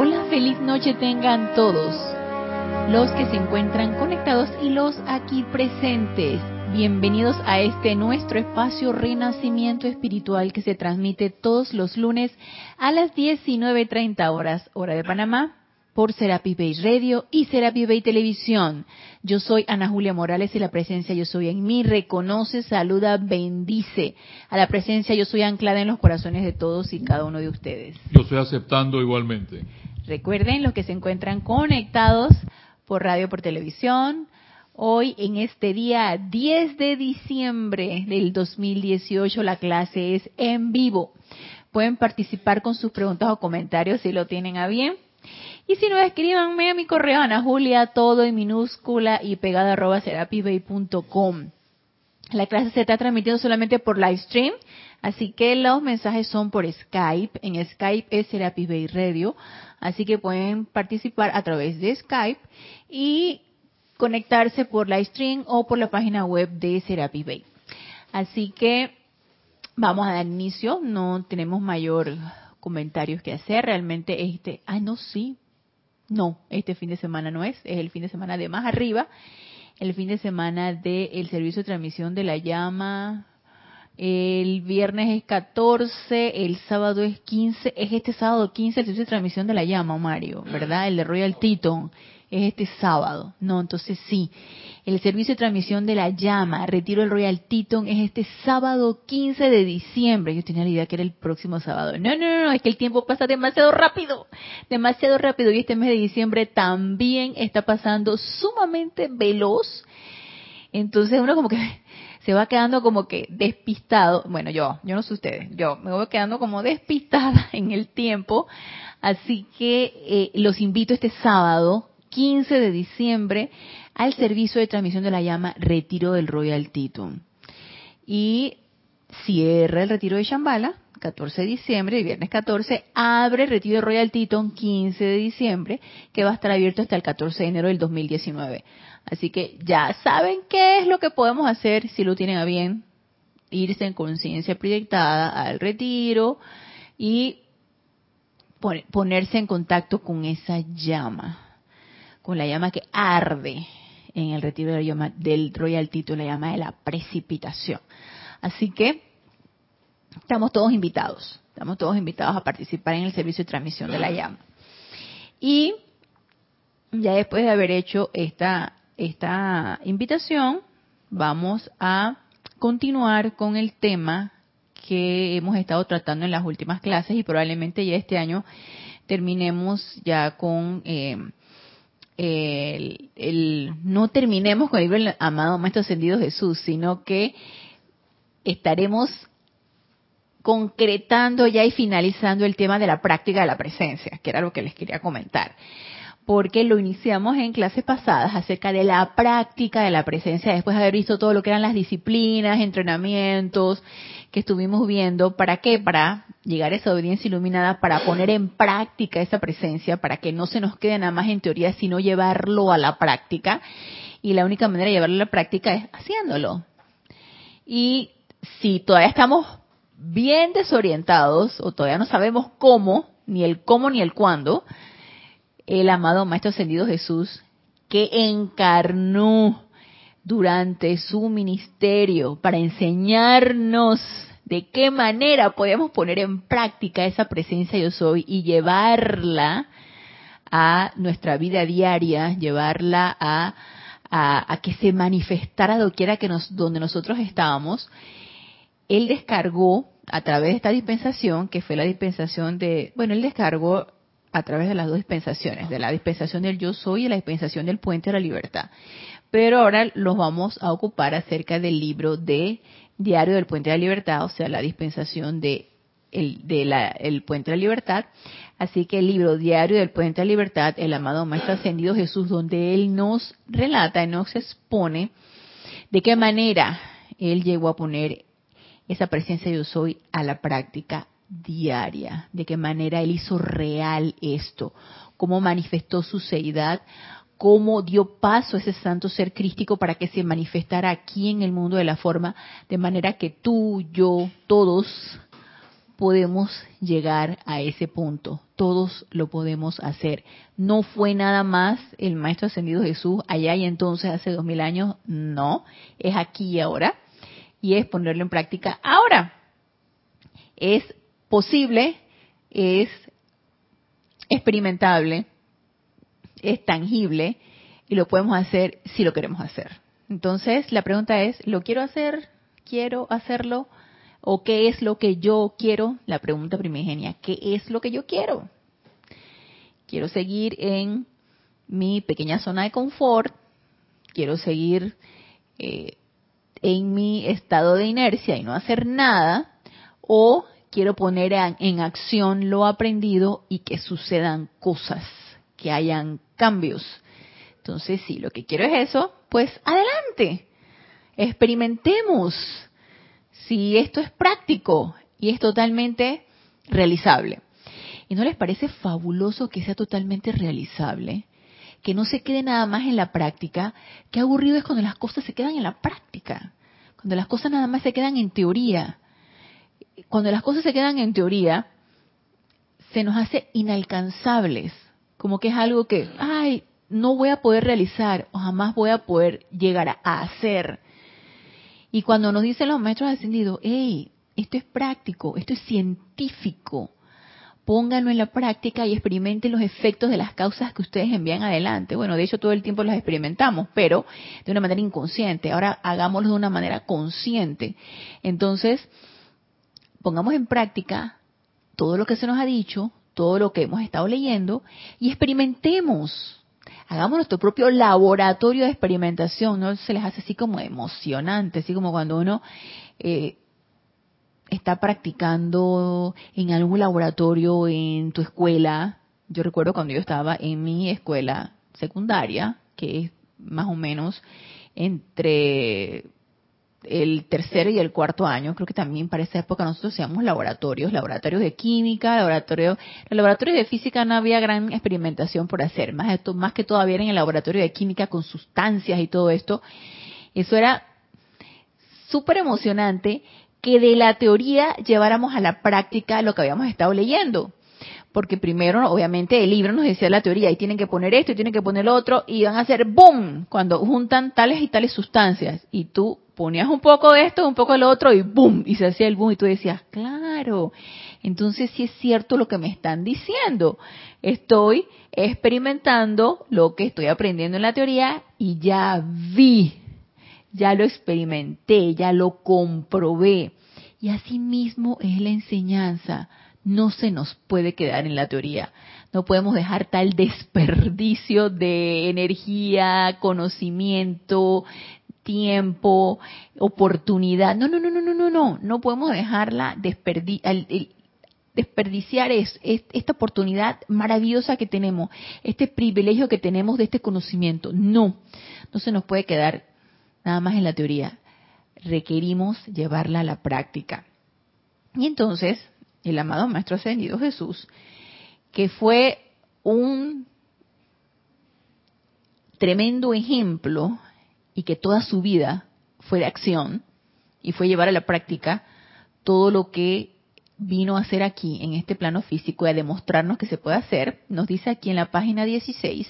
Hola, feliz noche tengan todos los que se encuentran conectados y los aquí presentes. Bienvenidos a este nuestro espacio Renacimiento Espiritual que se transmite todos los lunes a las 19.30 horas, hora de Panamá, por Serapi Bay Radio y Serapi Bay Televisión. Yo soy Ana Julia Morales y la presencia Yo Soy en mí reconoce, saluda, bendice. A la presencia Yo Soy anclada en los corazones de todos y cada uno de ustedes. Yo estoy aceptando igualmente. Recuerden los que se encuentran conectados por radio, por televisión. Hoy, en este día 10 de diciembre del 2018, la clase es en vivo. Pueden participar con sus preguntas o comentarios si lo tienen a bien y si no, escríbanme a mi correo, Ana Julia, todo en minúscula y pegada arroba serapibay.com. La clase se está transmitiendo solamente por live stream, así que los mensajes son por Skype. En Skype es Serapibay Radio, así que pueden participar a través de Skype y conectarse por live stream o por la página web de Serapibay. Así que vamos a dar inicio, no tenemos mayor comentarios que hacer, realmente este, ah no, sí, no, este fin de semana no es, es el fin de semana de más arriba, el fin de semana del servicio de transmisión de la llama. El viernes es 14, el sábado es 15, es este sábado 15 el servicio de transmisión de la llama, Mario, ¿verdad? El de Royal Teton es este sábado. No, entonces sí. El servicio de transmisión de la llama, Retiro el Royal Teton, es este sábado 15 de diciembre. Yo tenía la idea que era el próximo sábado. No, no, no, no, es que el tiempo pasa demasiado rápido. Demasiado rápido. Y este mes de diciembre también está pasando sumamente veloz. Entonces uno como que se va quedando como que despistado. Bueno, yo, yo no sé ustedes, yo me voy quedando como despistada en el tiempo. Así que eh, los invito este sábado 15 de diciembre al servicio de transmisión de la llama Retiro del Royal Titum. Y cierra el retiro de Shambhala, 14 de diciembre, y viernes 14, abre el retiro de Royal Teton 15 de diciembre, que va a estar abierto hasta el 14 de enero del 2019. Así que ya saben qué es lo que podemos hacer si lo tienen a bien, irse en conciencia proyectada al retiro y ponerse en contacto con esa llama con la llama que arde en el retiro de la llama, del Royal Tito, la llama de la precipitación. Así que estamos todos invitados, estamos todos invitados a participar en el servicio de transmisión de la llama. Y ya después de haber hecho esta, esta invitación, vamos a continuar con el tema que hemos estado tratando en las últimas clases y probablemente ya este año terminemos ya con eh, el, no terminemos con el libro amado Maestro Ascendido Jesús, sino que estaremos concretando ya y finalizando el tema de la práctica de la presencia, que era lo que les quería comentar. Porque lo iniciamos en clases pasadas acerca de la práctica de la presencia, después de haber visto todo lo que eran las disciplinas, entrenamientos, que estuvimos viendo. ¿Para qué? Para llegar a esa audiencia iluminada, para poner en práctica esa presencia, para que no se nos quede nada más en teoría, sino llevarlo a la práctica. Y la única manera de llevarlo a la práctica es haciéndolo. Y si todavía estamos bien desorientados o todavía no sabemos cómo, ni el cómo ni el cuándo, el amado Maestro Ascendido Jesús, que encarnó durante su ministerio para enseñarnos de qué manera podemos poner en práctica esa presencia yo soy y llevarla a nuestra vida diaria, llevarla a, que se manifestara doquiera que nos, donde nosotros estábamos, él descargó a través de esta dispensación, que fue la dispensación de, bueno, él descargó a través de las dos dispensaciones, de la dispensación del yo soy y la dispensación del puente de la libertad. Pero ahora los vamos a ocupar acerca del libro de Diario del Puente de la Libertad, o sea, la dispensación de el, de la, el Puente de la Libertad. Así que el libro Diario del Puente de la Libertad, el amado Maestro Ascendido Jesús, donde él nos relata y nos expone de qué manera él llegó a poner esa presencia yo soy a la práctica diaria, de qué manera él hizo real esto, cómo manifestó su seidad, cómo dio paso a ese santo ser crístico para que se manifestara aquí en el mundo de la forma, de manera que tú, yo, todos podemos llegar a ese punto. Todos lo podemos hacer. No fue nada más el Maestro Ascendido Jesús allá y entonces hace dos mil años. No, es aquí y ahora. Y es ponerlo en práctica ahora. Es posible, es experimentable, es tangible y lo podemos hacer si lo queremos hacer. Entonces, la pregunta es, ¿lo quiero hacer? ¿Quiero hacerlo? ¿O qué es lo que yo quiero? La pregunta primigenia, ¿qué es lo que yo quiero? Quiero seguir en mi pequeña zona de confort, quiero seguir eh, en mi estado de inercia y no hacer nada, o quiero poner en acción lo aprendido y que sucedan cosas, que hayan cambios. Entonces, si lo que quiero es eso, pues adelante, experimentemos si esto es práctico y es totalmente realizable. ¿Y no les parece fabuloso que sea totalmente realizable? Que no se quede nada más en la práctica. Qué aburrido es cuando las cosas se quedan en la práctica. Cuando las cosas nada más se quedan en teoría. Cuando las cosas se quedan en teoría, se nos hace inalcanzables. Como que es algo que, ay, no voy a poder realizar o jamás voy a poder llegar a hacer. Y cuando nos dicen los maestros ascendidos, hey, esto es práctico, esto es científico, pónganlo en la práctica y experimenten los efectos de las causas que ustedes envían adelante. Bueno, de hecho todo el tiempo los experimentamos, pero de una manera inconsciente. Ahora hagámoslo de una manera consciente. Entonces, pongamos en práctica todo lo que se nos ha dicho, todo lo que hemos estado leyendo y experimentemos hagamos nuestro propio laboratorio de experimentación, ¿no? Se les hace así como emocionante, así como cuando uno eh, está practicando en algún laboratorio en tu escuela. Yo recuerdo cuando yo estaba en mi escuela secundaria, que es más o menos entre el tercer y el cuarto año, creo que también para esa época nosotros hacíamos laboratorios, laboratorios de química, laboratorios, los laboratorios de física no había gran experimentación por hacer, más, esto, más que todavía en el laboratorio de química con sustancias y todo esto. Eso era súper emocionante que de la teoría lleváramos a la práctica lo que habíamos estado leyendo. Porque primero, obviamente, el libro nos decía la teoría, y tienen que poner esto, y tienen que poner lo otro, y van a hacer boom cuando juntan tales y tales sustancias. Y tú ponías un poco de esto, un poco de lo otro y ¡boom! Y se hacía el boom y tú decías, claro, entonces sí es cierto lo que me están diciendo. Estoy experimentando lo que estoy aprendiendo en la teoría y ya vi, ya lo experimenté, ya lo comprobé. Y así mismo es la enseñanza. No se nos puede quedar en la teoría. No podemos dejar tal desperdicio de energía, conocimiento, tiempo, oportunidad. No, no, no, no, no, no, no. No podemos dejarla desperdiciar es, esta oportunidad maravillosa que tenemos, este privilegio que tenemos de este conocimiento. No, no se nos puede quedar nada más en la teoría. Requerimos llevarla a la práctica. Y entonces, el amado Maestro Ascendido Jesús, que fue un tremendo ejemplo y que toda su vida fue de acción y fue llevar a la práctica todo lo que vino a hacer aquí en este plano físico y a demostrarnos que se puede hacer, nos dice aquí en la página 16,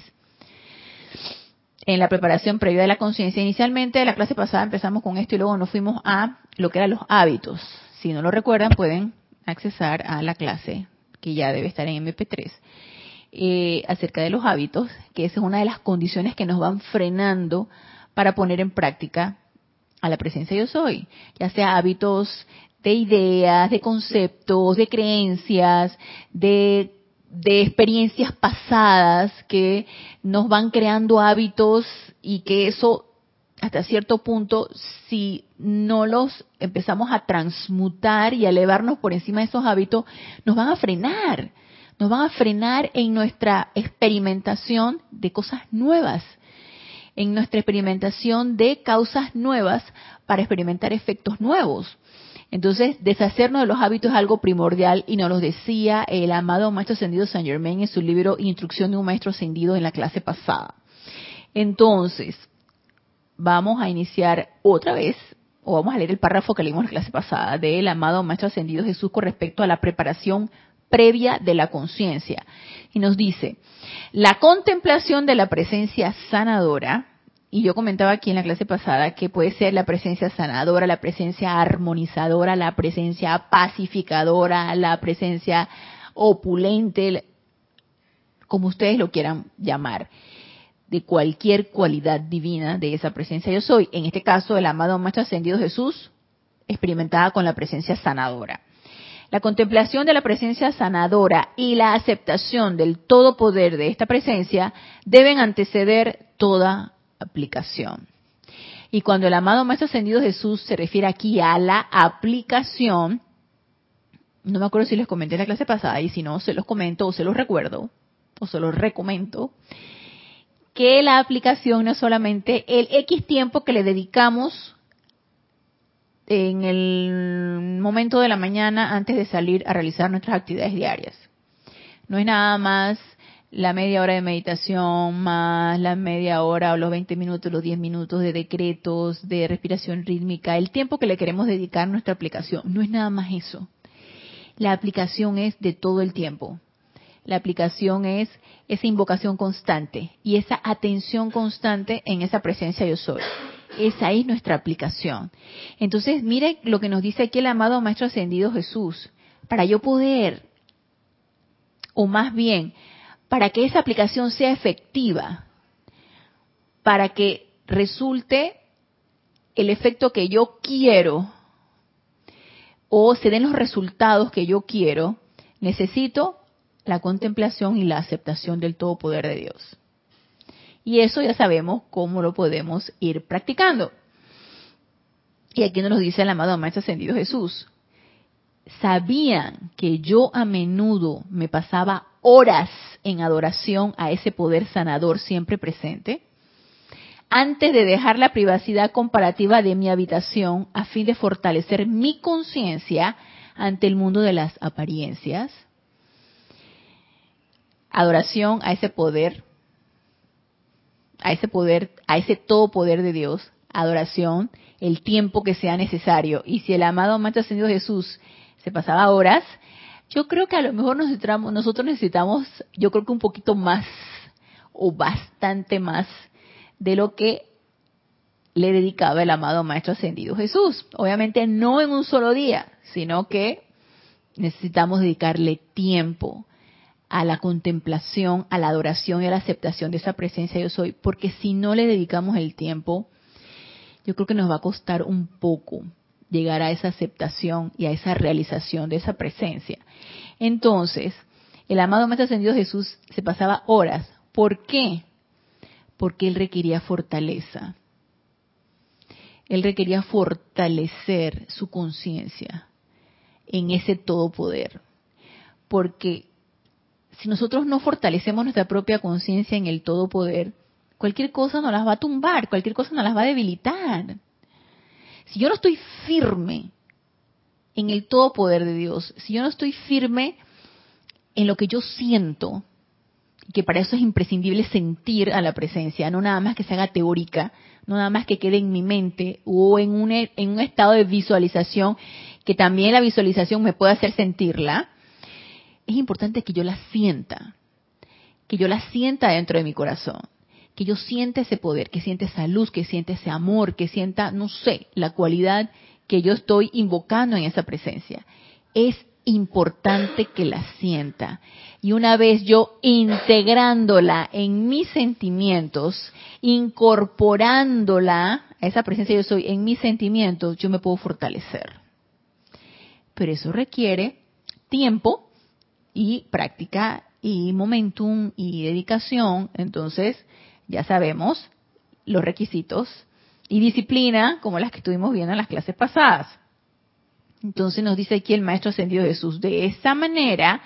en la preparación previa de la conciencia. Inicialmente, la clase pasada empezamos con esto y luego nos fuimos a lo que eran los hábitos. Si no lo recuerdan, pueden accesar a la clase que ya debe estar en MP3. Eh, acerca de los hábitos, que esa es una de las condiciones que nos van frenando para poner en práctica a la presencia yo soy, ya sea hábitos de ideas, de conceptos, de creencias, de, de experiencias pasadas que nos van creando hábitos y que eso hasta cierto punto, si no los empezamos a transmutar y a elevarnos por encima de esos hábitos, nos van a frenar, nos van a frenar en nuestra experimentación de cosas nuevas en nuestra experimentación de causas nuevas para experimentar efectos nuevos. Entonces, deshacernos de los hábitos es algo primordial y nos lo decía el amado Maestro Ascendido Saint Germain en su libro Instrucción de un Maestro Ascendido en la clase pasada. Entonces, vamos a iniciar otra vez o vamos a leer el párrafo que leímos en la clase pasada, del amado Maestro Ascendido Jesús con respecto a la preparación previa de la conciencia. Y nos dice, la contemplación de la presencia sanadora, y yo comentaba aquí en la clase pasada que puede ser la presencia sanadora, la presencia armonizadora, la presencia pacificadora, la presencia opulente, como ustedes lo quieran llamar, de cualquier cualidad divina de esa presencia yo soy. En este caso, el amado Maestro Ascendido Jesús, experimentada con la presencia sanadora. La contemplación de la presencia sanadora y la aceptación del todo poder de esta presencia deben anteceder toda aplicación. Y cuando el amado Maestro Ascendido Jesús se refiere aquí a la aplicación, no me acuerdo si les comenté en la clase pasada y si no, se los comento o se los recuerdo o se los recomiendo, que la aplicación no es solamente el X tiempo que le dedicamos en el momento de la mañana antes de salir a realizar nuestras actividades diarias. No es nada más la media hora de meditación más la media hora o los 20 minutos, los 10 minutos de decretos, de respiración rítmica, el tiempo que le queremos dedicar a nuestra aplicación. No es nada más eso. La aplicación es de todo el tiempo. La aplicación es esa invocación constante y esa atención constante en esa presencia yo soy. Esa es nuestra aplicación. Entonces, mire lo que nos dice aquí el amado Maestro Ascendido Jesús. Para yo poder, o más bien, para que esa aplicación sea efectiva, para que resulte el efecto que yo quiero o se den los resultados que yo quiero, necesito la contemplación y la aceptación del todo poder de Dios. Y eso ya sabemos cómo lo podemos ir practicando. Y aquí nos lo dice el amado Maestro Ascendido Jesús. Sabían que yo a menudo me pasaba horas en adoración a ese poder sanador siempre presente, antes de dejar la privacidad comparativa de mi habitación a fin de fortalecer mi conciencia ante el mundo de las apariencias. Adoración a ese poder, a ese poder, a ese todo poder de Dios. Adoración, el tiempo que sea necesario. Y si el amado Maestro Ascendido Jesús se pasaba horas, yo creo que a lo mejor necesitamos, nosotros necesitamos, yo creo que un poquito más o bastante más de lo que le dedicaba el amado Maestro Ascendido Jesús. Obviamente no en un solo día, sino que necesitamos dedicarle tiempo a la contemplación, a la adoración y a la aceptación de esa presencia yo soy, porque si no le dedicamos el tiempo, yo creo que nos va a costar un poco llegar a esa aceptación y a esa realización de esa presencia. Entonces, el amado Maestro Ascendido Jesús se pasaba horas. ¿Por qué? Porque él requería fortaleza. Él requería fortalecer su conciencia en ese todo poder. Porque si nosotros no fortalecemos nuestra propia conciencia en el todo poder, cualquier cosa nos las va a tumbar, cualquier cosa nos las va a debilitar. Si yo no estoy firme en el todo poder de Dios, si yo no estoy firme en lo que yo siento, que para eso es imprescindible sentir a la presencia, no nada más que se haga teórica, no nada más que quede en mi mente o en un, en un estado de visualización, que también la visualización me puede hacer sentirla, es importante que yo la sienta, que yo la sienta dentro de mi corazón que yo sienta ese poder, que siente esa luz, que siente ese amor, que sienta, no sé, la cualidad que yo estoy invocando en esa presencia. Es importante que la sienta. Y una vez yo integrándola en mis sentimientos, incorporándola a esa presencia yo soy en mis sentimientos, yo me puedo fortalecer. Pero eso requiere tiempo y práctica y momentum y dedicación. Entonces, ya sabemos los requisitos, y disciplina, como las que estuvimos viendo en las clases pasadas. Entonces nos dice aquí el Maestro Ascendido Jesús, de esa manera,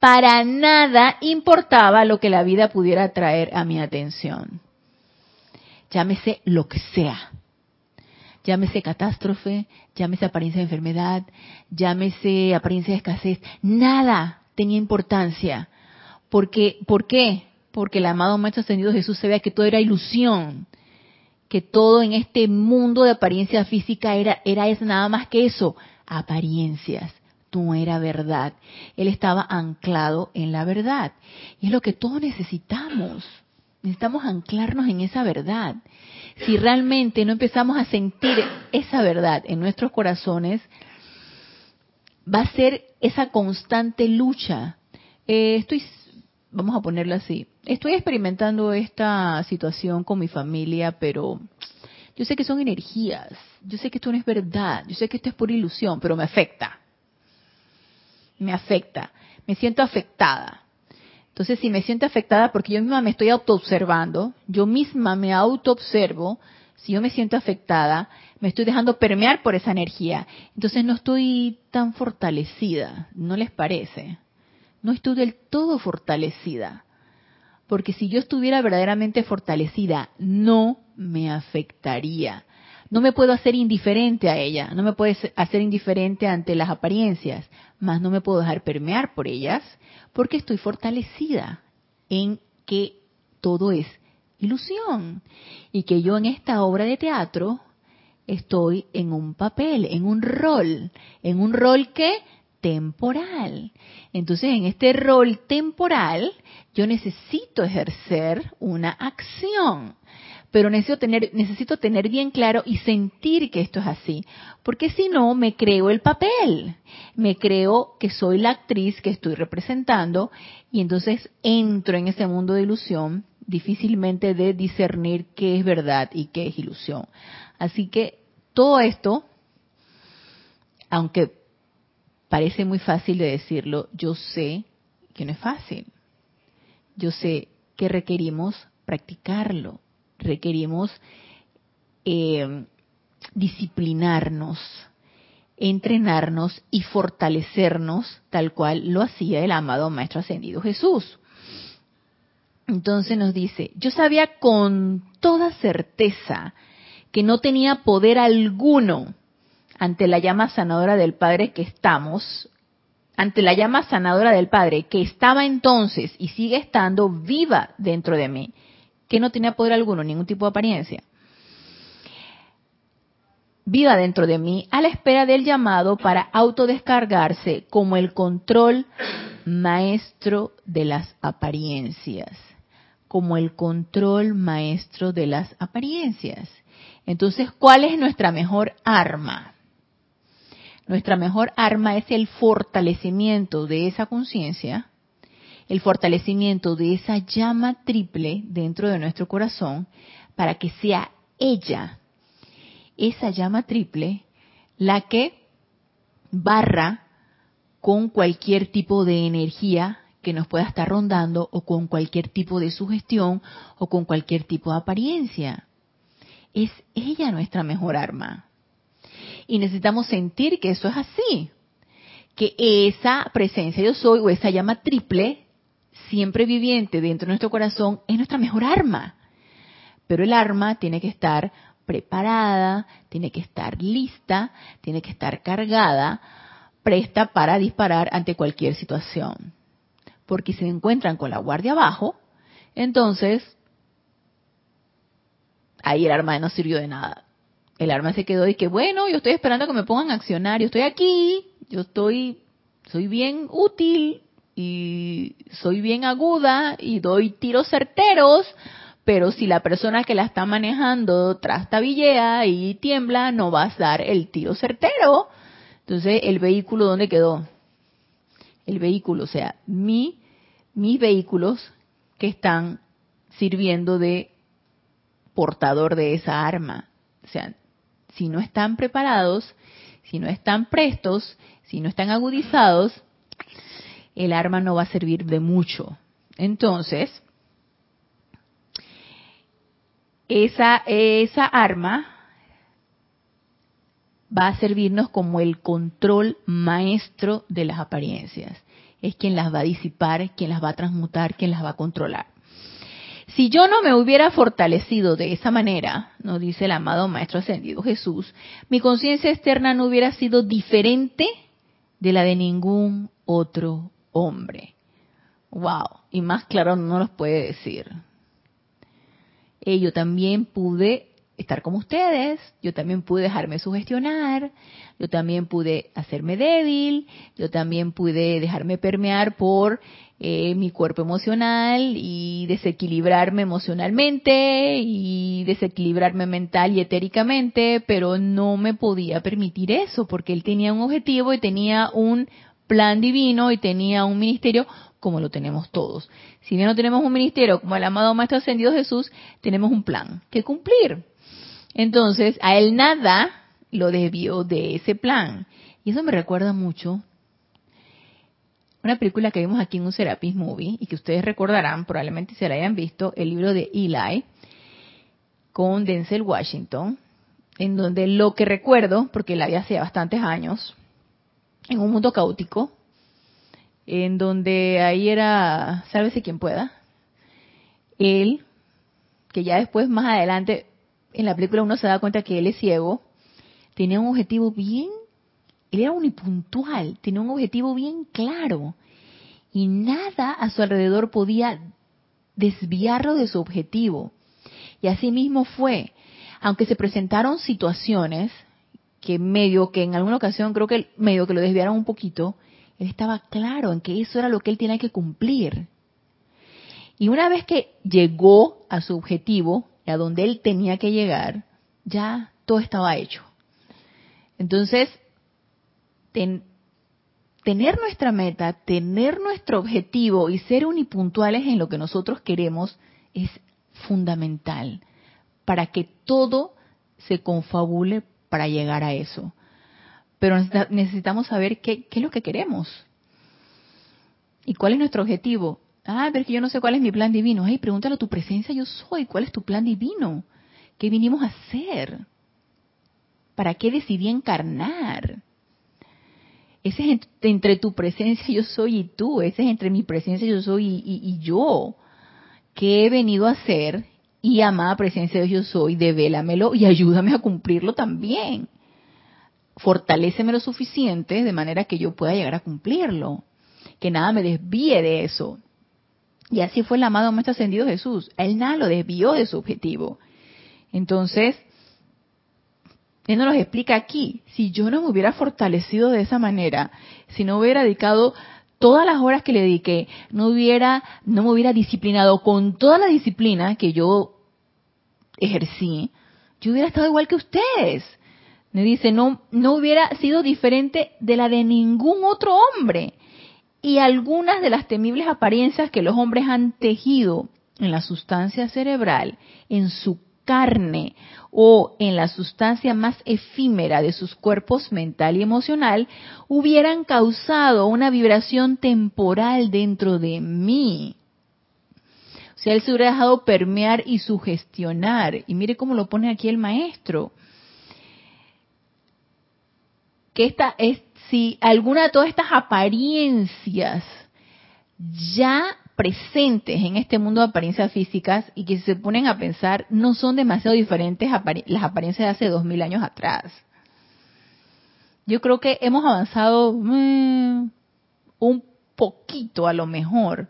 para nada importaba lo que la vida pudiera traer a mi atención. Llámese lo que sea. Llámese catástrofe, llámese apariencia de enfermedad, llámese apariencia de escasez. Nada tenía importancia. Porque, ¿Por qué? porque el amado Maestro Ascendido Jesús se que todo era ilusión, que todo en este mundo de apariencia física era, era es nada más que eso, apariencias no era verdad. Él estaba anclado en la verdad. Y es lo que todos necesitamos. Necesitamos anclarnos en esa verdad. Si realmente no empezamos a sentir esa verdad en nuestros corazones, va a ser esa constante lucha. Eh, estoy, vamos a ponerlo así, estoy experimentando esta situación con mi familia, pero yo sé que son energías, yo sé que esto no es verdad, yo sé que esto es pura ilusión, pero me afecta. Me afecta, me siento afectada. Entonces, si me siento afectada porque yo misma me estoy autoobservando, yo misma me autoobservo, si yo me siento afectada, me estoy dejando permear por esa energía. Entonces no estoy tan fortalecida, ¿no les parece? No estoy del todo fortalecida. Porque si yo estuviera verdaderamente fortalecida, no me afectaría no me puedo hacer indiferente a ella, no me puedo hacer indiferente ante las apariencias, más no me puedo dejar permear por ellas, porque estoy fortalecida en que todo es ilusión y que yo en esta obra de teatro estoy en un papel, en un rol, en un rol que temporal. Entonces, en este rol temporal, yo necesito ejercer una acción pero necesito tener, necesito tener bien claro y sentir que esto es así, porque si no me creo el papel, me creo que soy la actriz que estoy representando y entonces entro en ese mundo de ilusión difícilmente de discernir qué es verdad y qué es ilusión. Así que todo esto, aunque parece muy fácil de decirlo, yo sé que no es fácil. Yo sé que requerimos practicarlo, requerimos eh, disciplinarnos, entrenarnos y fortalecernos tal cual lo hacía el amado Maestro Ascendido Jesús. Entonces nos dice, yo sabía con toda certeza que no tenía poder alguno ante la llama sanadora del Padre que estamos, ante la llama sanadora del Padre que estaba entonces y sigue estando viva dentro de mí que no tenía poder alguno, ningún tipo de apariencia, viva dentro de mí a la espera del llamado para autodescargarse como el control maestro de las apariencias, como el control maestro de las apariencias. Entonces, ¿cuál es nuestra mejor arma? Nuestra mejor arma es el fortalecimiento de esa conciencia el fortalecimiento de esa llama triple dentro de nuestro corazón para que sea ella, esa llama triple, la que barra con cualquier tipo de energía que nos pueda estar rondando o con cualquier tipo de sugestión o con cualquier tipo de apariencia. Es ella nuestra mejor arma. Y necesitamos sentir que eso es así, que esa presencia yo soy o esa llama triple siempre viviente dentro de nuestro corazón es nuestra mejor arma. Pero el arma tiene que estar preparada, tiene que estar lista, tiene que estar cargada, presta para disparar ante cualquier situación. Porque si se encuentran con la guardia abajo, entonces ahí el arma no sirvió de nada. El arma se quedó y que bueno, yo estoy esperando que me pongan a accionar, yo estoy aquí, yo estoy, soy bien útil, y soy bien aguda y doy tiros certeros, pero si la persona que la está manejando trastabillea y tiembla, no vas a dar el tiro certero. Entonces, ¿el vehículo dónde quedó? El vehículo, o sea, mi, mis vehículos que están sirviendo de portador de esa arma. O sea, si no están preparados, si no están prestos, si no están agudizados, el arma no va a servir de mucho. Entonces, esa, esa arma va a servirnos como el control maestro de las apariencias. Es quien las va a disipar, quien las va a transmutar, quien las va a controlar. Si yo no me hubiera fortalecido de esa manera, nos dice el amado Maestro Ascendido Jesús, mi conciencia externa no hubiera sido diferente de la de ningún otro hombre. Wow, y más claro no los puede decir. Eh, yo también pude estar como ustedes, yo también pude dejarme sugestionar, yo también pude hacerme débil, yo también pude dejarme permear por eh, mi cuerpo emocional y desequilibrarme emocionalmente y desequilibrarme mental y etéricamente, pero no me podía permitir eso porque él tenía un objetivo y tenía un plan divino y tenía un ministerio como lo tenemos todos. Si bien no tenemos un ministerio como el amado Maestro Ascendido Jesús, tenemos un plan que cumplir. Entonces, a él nada lo desvió de ese plan. Y eso me recuerda mucho una película que vimos aquí en un Serapis Movie y que ustedes recordarán, probablemente se la hayan visto, el libro de Eli con Denzel Washington, en donde lo que recuerdo, porque la vi hace bastantes años, en un mundo caótico, en donde ahí era, sálvese quien pueda, él, que ya después, más adelante, en la película uno se da cuenta que él es ciego, tenía un objetivo bien, él era unipuntual, tenía un objetivo bien claro, y nada a su alrededor podía desviarlo de su objetivo. Y así mismo fue, aunque se presentaron situaciones que medio que en alguna ocasión creo que medio que lo desviaron un poquito, él estaba claro en que eso era lo que él tenía que cumplir. Y una vez que llegó a su objetivo, a donde él tenía que llegar, ya todo estaba hecho. Entonces, tener nuestra meta, tener nuestro objetivo y ser unipuntuales en lo que nosotros queremos es fundamental para que todo se confabule para llegar a eso pero necesitamos saber qué, es lo que queremos. ¿Y cuál es nuestro objetivo? Ah, pero es que yo no sé cuál es mi plan divino. Ay, pregúntale a tu presencia, yo soy. ¿Cuál es tu plan divino? ¿Qué vinimos a hacer? ¿Para qué decidí encarnar? Ese es entre tu presencia, yo soy y tú. Ese es entre mi presencia, yo soy y, y yo. ¿Qué he venido a hacer? Y amada presencia de yo soy, devélamelo y ayúdame a cumplirlo también fortaléceme lo suficiente de manera que yo pueda llegar a cumplirlo, que nada me desvíe de eso. Y así fue el amado Maestro Ascendido Jesús. Él nada lo desvió de su objetivo. Entonces, él nos lo explica aquí. Si yo no me hubiera fortalecido de esa manera, si no hubiera dedicado todas las horas que le dediqué, no hubiera, no me hubiera disciplinado con toda la disciplina que yo ejercí, yo hubiera estado igual que ustedes. Me dice, no, no hubiera sido diferente de la de ningún otro hombre. Y algunas de las temibles apariencias que los hombres han tejido en la sustancia cerebral, en su carne o en la sustancia más efímera de sus cuerpos mental y emocional, hubieran causado una vibración temporal dentro de mí. O sea, él se hubiera dejado permear y sugestionar. Y mire cómo lo pone aquí el maestro que esta es, si alguna de todas estas apariencias ya presentes en este mundo de apariencias físicas y que se ponen a pensar no son demasiado diferentes las apariencias de hace dos mil años atrás. Yo creo que hemos avanzado mm, un poquito a lo mejor,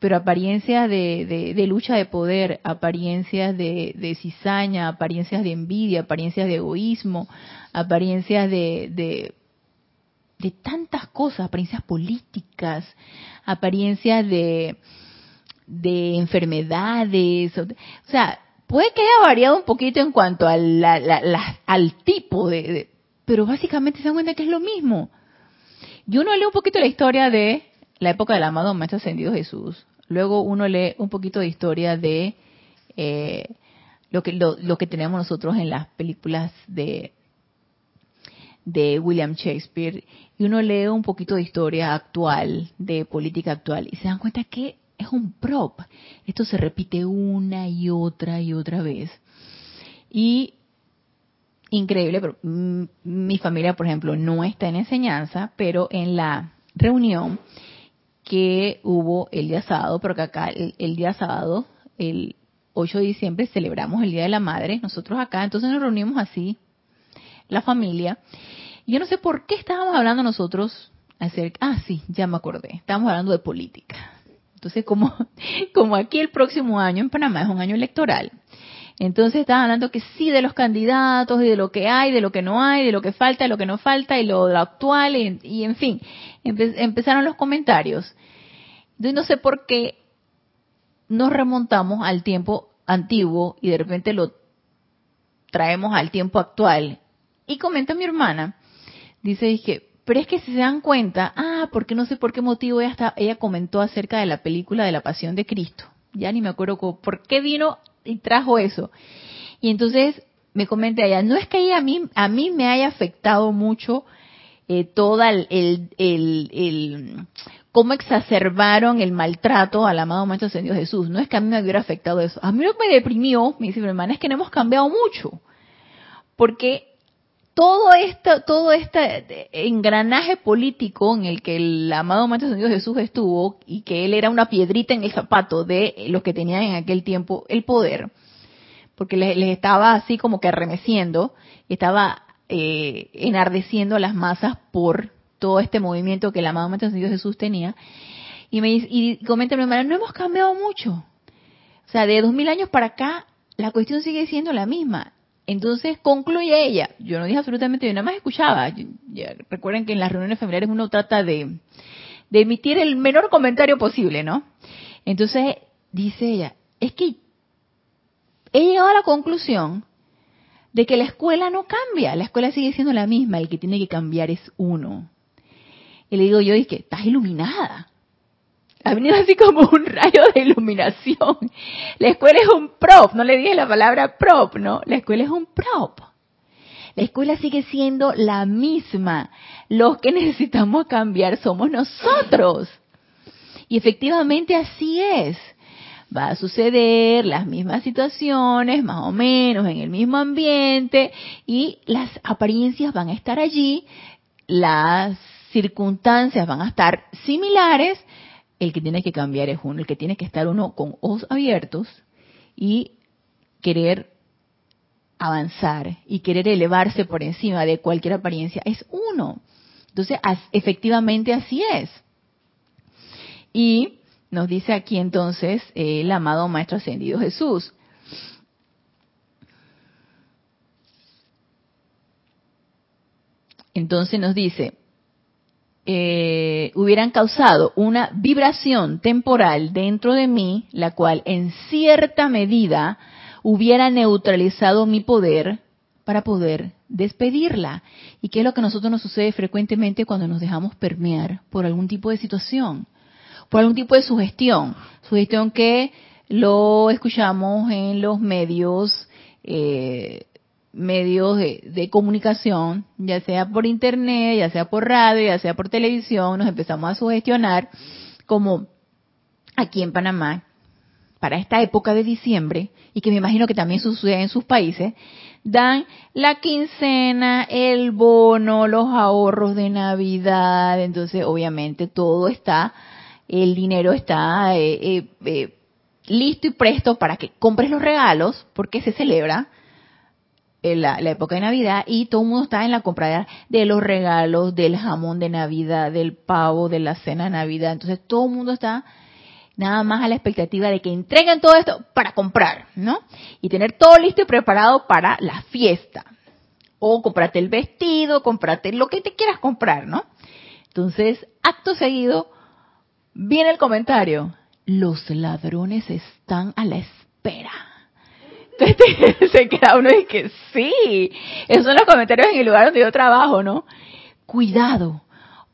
pero apariencias de, lucha de poder, apariencias de, cizaña, apariencias de envidia, apariencias de egoísmo, apariencias de, de, tantas cosas, apariencias políticas, apariencias de, de enfermedades, o, sea, puede que haya variado un poquito en cuanto al, al tipo de, pero básicamente se dan cuenta que es lo mismo. Yo uno lee un poquito la historia de la época del amado Maestro Ascendido Jesús, Luego uno lee un poquito de historia de eh, lo, que, lo, que tenemos nosotros en las películas de, de William Shakespeare y uno lee un poquito de historia actual, de política actual y se dan cuenta que es un prop. Esto se repite una y otra y otra vez. Y increíble, pero mm, mi familia, por ejemplo, no está en enseñanza, pero en la reunión que hubo el día sábado, pero que acá el, día sábado, el 8 de diciembre, celebramos el Día de la Madre, nosotros acá, entonces nos reunimos así, la familia. Yo no sé por qué estábamos hablando nosotros acerca, ah, sí, ya me acordé, estábamos hablando de política. Entonces, como, como aquí el próximo año en Panamá es un año electoral, Entonces estaban hablando que sí de los candidatos y de lo que hay, de lo que no hay, de lo que falta, de lo que no falta y lo, actual y, en fin, empezaron los comentarios. Entonces no sé por qué nos remontamos al tiempo antiguo y de repente lo traemos al tiempo actual. Y comenta mi hermana, dice, dije, pero es que si se dan cuenta, ah, porque no sé por qué motivo ella, ella comentó acerca de la película de la Pasión de Cristo. Ya ni me acuerdo por qué vino y trajo eso. Y entonces me comenta ella, no es que ella a mí, a mí me haya afectado mucho eh, toda el, el, el, cómo exacerbaron el maltrato al amado Maestro Ascendido Jesús. No es que a mí me hubiera afectado eso. A mí lo que me deprimió, me dice mi hermana, es que no hemos cambiado mucho. Porque todo esto, todo este engranaje político en el que el amado Maestro Ascendido Jesús estuvo y que él era una piedrita en el zapato de los que tenían en aquel tiempo el poder, porque les, estaba así como que arremeciendo, estaba eh, enardeciendo a las masas por todo este movimiento que el amado Maestro Ascendido Jesús tenía. Y me y comenta mi hermana, no hemos cambiado mucho. O sea, de dos mil años para acá, la cuestión sigue siendo la misma. Entonces concluye ella, yo no dije absolutamente, yo nada más escuchaba. recuerden que en las reuniones familiares uno trata de, de emitir el menor comentario posible, ¿no? Entonces dice ella, es que he llegado a la conclusión de que la escuela no cambia, la escuela sigue siendo la misma, el que tiene que cambiar es uno. Y le digo yo, es que estás iluminada. Ha venido así como un rayo de iluminación. La escuela es un prop, no le dije la palabra prop, ¿no? La escuela es un prop. La escuela sigue siendo la misma. Los que necesitamos cambiar somos nosotros. Y efectivamente así es. Va a suceder las mismas situaciones, más o menos, en el mismo ambiente, y las apariencias van a estar allí, las circunstancias van a estar similares, el que tiene que cambiar es uno, el que tiene que estar uno con ojos abiertos y querer avanzar y querer elevarse por encima de cualquier apariencia es uno. Entonces, efectivamente así es. Y nos dice aquí entonces el amado Maestro Ascendido Jesús. Entonces nos dice, eh, hubieran causado una vibración temporal dentro de mí, la cual en cierta medida hubiera neutralizado mi poder para poder despedirla. ¿Y qué es lo que a nosotros nos sucede frecuentemente cuando nos dejamos permear por algún tipo de situación? Por algún tipo de sugestión. Sugestión que lo escuchamos en los medios eh, medios de, comunicación, ya sea por internet, ya sea por radio, ya sea por televisión, nos empezamos a sugestionar como aquí en Panamá, para esta época de diciembre, y que me imagino que también sucede en sus países, dan la quincena, el bono, los ahorros de Navidad, entonces obviamente todo está, el dinero está eh, eh, eh, listo y presto para que compres los regalos, porque se celebra, la, época de Navidad y todo el mundo está en la compra de los regalos, del jamón de Navidad, del pavo, de la cena de Navidad. Entonces todo el mundo está nada más a la expectativa de que entreguen todo esto para comprar, ¿no? Y tener todo listo y preparado para la fiesta. O comprarte el vestido, comprarte lo que te quieras comprar, ¿no? Entonces, acto seguido, viene el comentario. Los ladrones están a la espera se queda uno y que sí, esos son los comentarios en el lugar donde yo trabajo, ¿no? Cuidado,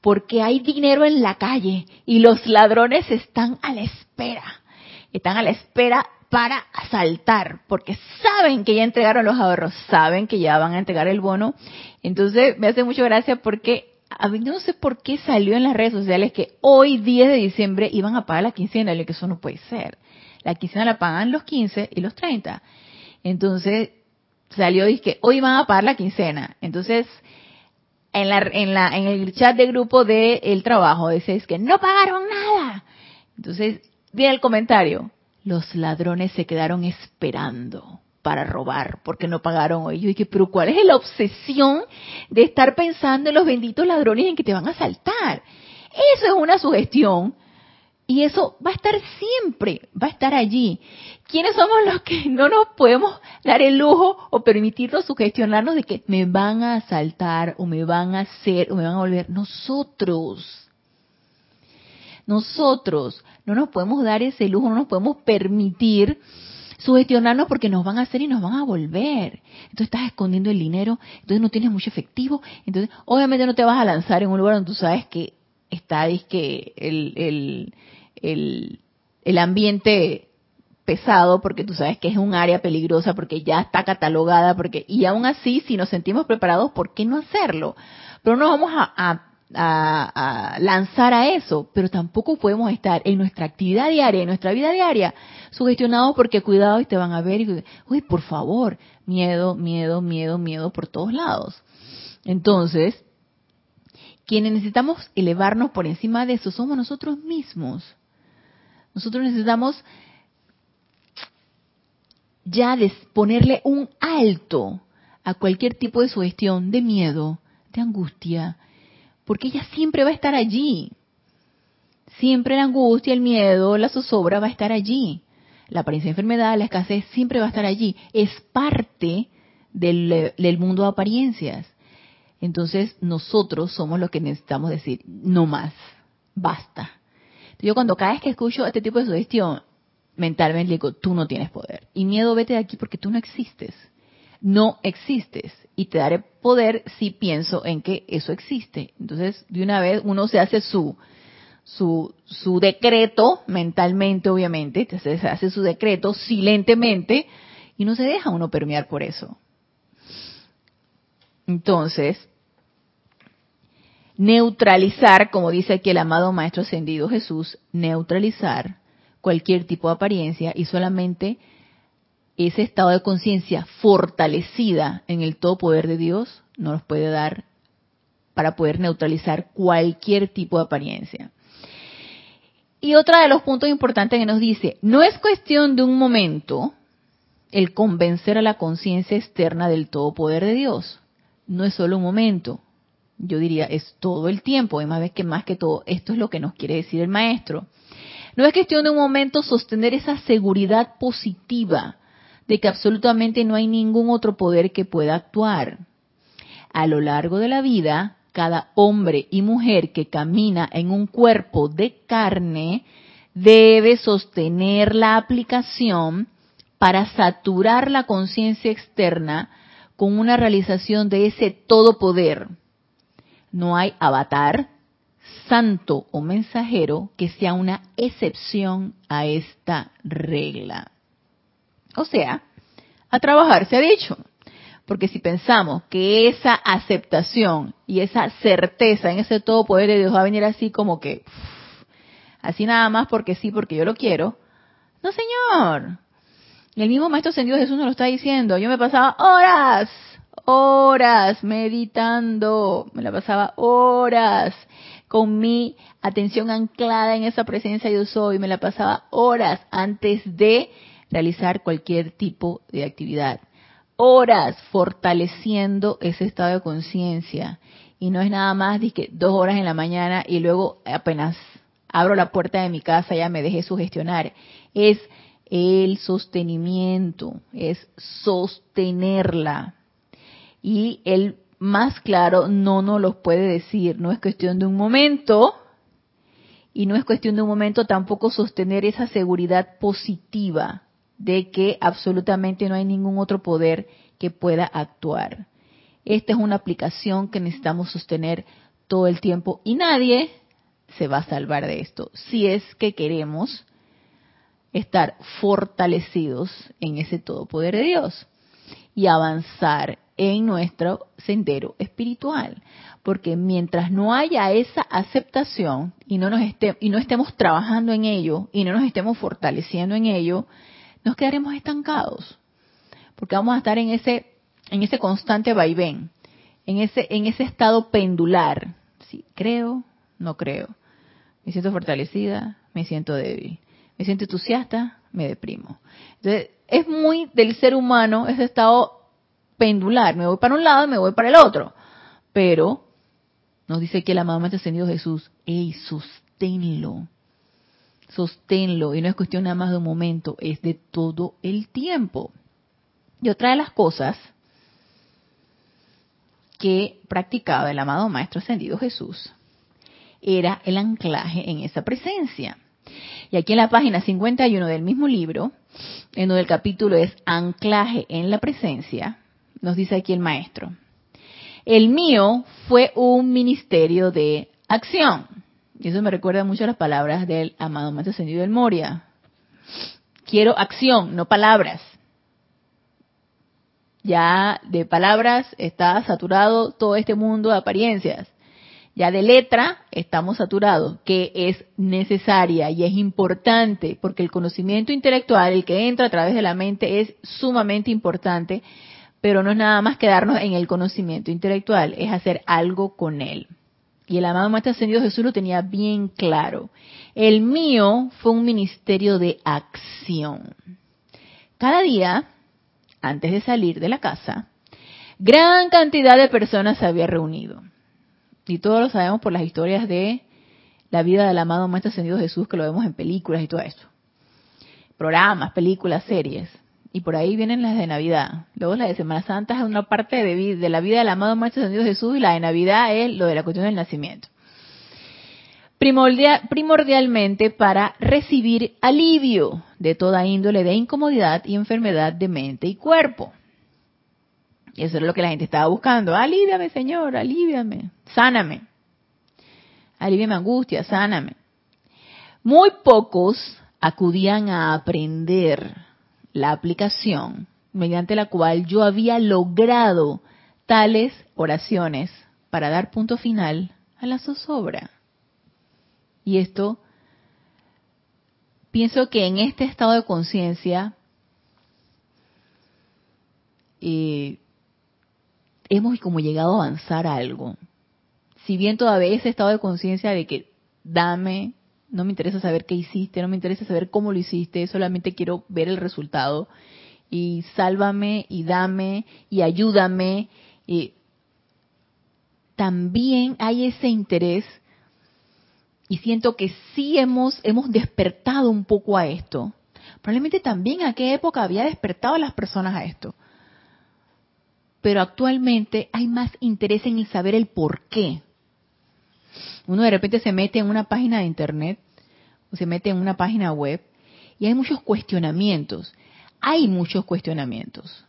porque hay dinero en la calle y los ladrones están a la espera. Están a la espera para asaltar, porque saben que ya entregaron los ahorros, saben que ya van a entregar el bono. Entonces me hace mucha gracia porque a mí no sé por qué salió en las redes sociales que hoy 10 de diciembre iban a pagar la quincena, y que eso no puede ser. La quincena la pagan los 15 y los 30. Entonces salió y que hoy van a pagar la quincena. Entonces, en, la, en, la, en el chat de grupo del el trabajo dice que no pagaron nada. Entonces, viene el comentario, los ladrones se quedaron esperando para robar porque no pagaron hoy. Yo dije, pero ¿cuál es la obsesión de estar pensando en los benditos ladrones en que te van a asaltar? Eso es una sugestión Y eso va a estar siempre, va a estar allí. ¿Quiénes somos los que no nos podemos dar el lujo o permitirnos sugestionarnos de que me van a asaltar o me van a hacer o me van a volver? Nosotros. Nosotros no nos podemos dar ese lujo, no nos podemos permitir sugestionarnos porque nos van a hacer y nos van a volver. Entonces estás escondiendo el dinero, entonces no tienes mucho efectivo, entonces obviamente no te vas a lanzar en un lugar donde tú sabes que está que el, el, el, el ambiente pesado porque tú sabes que es un área peligrosa porque ya está catalogada porque y aún así si nos sentimos preparados por qué no hacerlo pero no vamos a, a, a, lanzar a eso pero tampoco podemos estar en nuestra actividad diaria en nuestra vida diaria sugestionados porque cuidado y te van a ver y uy por favor miedo miedo miedo miedo por todos lados entonces quienes necesitamos elevarnos por encima de eso somos nosotros mismos nosotros necesitamos ya ponerle un alto a cualquier tipo de sugestión de miedo, de angustia, porque ella siempre va a estar allí. Siempre la angustia, el miedo, la zozobra va a estar allí. La apariencia de enfermedad, la escasez, siempre va a estar allí. Es parte del, del mundo de apariencias. Entonces nosotros somos los que necesitamos decir, no más, basta. Yo cuando cada vez que escucho este tipo de sugestión, mentalmente digo, tú no tienes poder. Y miedo, vete de aquí porque tú no existes. No existes. Y te daré poder si pienso en que eso existe. Entonces, de una vez uno se hace su, su, su decreto mentalmente, obviamente, se hace su decreto silentemente y no se deja uno permear por eso. Entonces, neutralizar, como dice aquí el amado Maestro Ascendido Jesús, neutralizar cualquier tipo de apariencia y solamente ese estado de conciencia fortalecida en el todo poder de Dios nos puede dar para poder neutralizar cualquier tipo de apariencia. Y otro de los puntos importantes que nos dice, no es cuestión de un momento el convencer a la conciencia externa del todo poder de Dios. No es solo un momento, yo diría, es todo el tiempo. Y más vez que más que todo, esto es lo que nos quiere decir el maestro. No es cuestión de un momento sostener esa seguridad positiva de que absolutamente no hay ningún otro poder que pueda actuar. A lo largo de la vida, cada hombre y mujer que camina en un cuerpo de carne debe sostener la aplicación para saturar la conciencia externa con una realización de ese todo poder no hay avatar, santo o mensajero que sea una excepción a esta regla. O sea, a trabajar se ha dicho. Porque si pensamos que esa aceptación y esa certeza en ese todo poder de Dios va a venir así como que, así nada más porque sí, porque yo lo quiero, no señor. El mismo Maestro Ascendido Jesús nos lo está diciendo. Yo me pasaba horas horas meditando, me la pasaba horas con mi atención anclada en esa presencia yo soy, me la pasaba horas antes de realizar cualquier tipo de actividad. Horas fortaleciendo ese estado de conciencia. Y no es nada más de que dos horas en la mañana y luego apenas abro la puerta de mi casa ya me dejé sugestionar. Es el sostenimiento, es sostenerla y él más claro no nos los puede decir. No es cuestión de un momento y no es cuestión de un momento tampoco sostener esa seguridad positiva de que absolutamente no hay ningún otro poder que pueda actuar. Esta es una aplicación que necesitamos sostener todo el tiempo y nadie se va a salvar de esto si es que queremos estar fortalecidos en ese todo poder de Dios y avanzar en nuestro sendero espiritual. Porque mientras no haya esa aceptación y no, nos y no estemos trabajando en ello y no nos estemos fortaleciendo en ello, nos quedaremos estancados. Porque vamos a estar en ese, en ese constante vaivén, en ese, en ese estado pendular. Sí, creo, no creo. Me siento fortalecida, me siento débil. Me siento entusiasta, me deprimo. Entonces, es muy del ser humano ese estado pendular, me voy para un lado y me voy para el otro. Pero nos dice que el amado Maestro Ascendido Jesús, ¡ey, sosténlo! Sosténlo. Y no es cuestión nada más de un momento, es de todo el tiempo. Y otra de las cosas que practicaba el amado Maestro Ascendido Jesús era el anclaje en esa presencia. Y aquí en la página 51 del mismo libro, en donde el capítulo es Anclaje en la presencia, nos dice aquí el maestro, el mío fue un ministerio de acción. Y eso me recuerda mucho a las palabras del amado Maestro Ascendido del Moria. Quiero acción, no palabras. Ya de palabras está saturado todo este mundo de apariencias. Ya de letra estamos saturados, que es necesaria y es importante, porque el conocimiento intelectual, el que entra a través de la mente, es sumamente importante, pero no es nada más quedarnos en el conocimiento intelectual, es hacer algo con él. Y el amado Maestro Ascendido Jesús lo tenía bien claro. El mío fue un ministerio de acción. Cada día, antes de salir de la casa, gran cantidad de personas se había reunido y todos lo sabemos por las historias de la vida del amado Maestro Ascendido Jesús, que lo vemos en películas y todo eso. Programas, películas, series. Y por ahí vienen las de Navidad. Luego la de Semana Santa es una parte de, la vida del amado Maestro Ascendido Jesús y la de Navidad es lo de la cuestión del nacimiento. Primordial, primordialmente para recibir alivio de toda índole de incomodidad y enfermedad de mente y cuerpo. Y eso es lo que la gente estaba buscando. Alíviame, Señor, alíviame, sáname. Alíviame angustia, sáname. Muy pocos acudían a aprender la aplicación mediante la cual yo había logrado tales oraciones para dar punto final a la zozobra. Y esto, pienso que en este estado de conciencia, eh, hemos como llegado a avanzar algo. Si bien todavía ese estado de conciencia de que dame, no me interesa saber qué hiciste, no me interesa saber cómo lo hiciste, solamente quiero ver el resultado y sálvame y dame y ayúdame. Y también hay ese interés y siento que sí hemos, hemos despertado un poco a esto. Probablemente también a qué época había despertado a las personas a esto pero actualmente hay más interés en saber el por qué. Uno de repente se mete en una página de internet se mete en una página web y hay muchos cuestionamientos. Hay muchos cuestionamientos.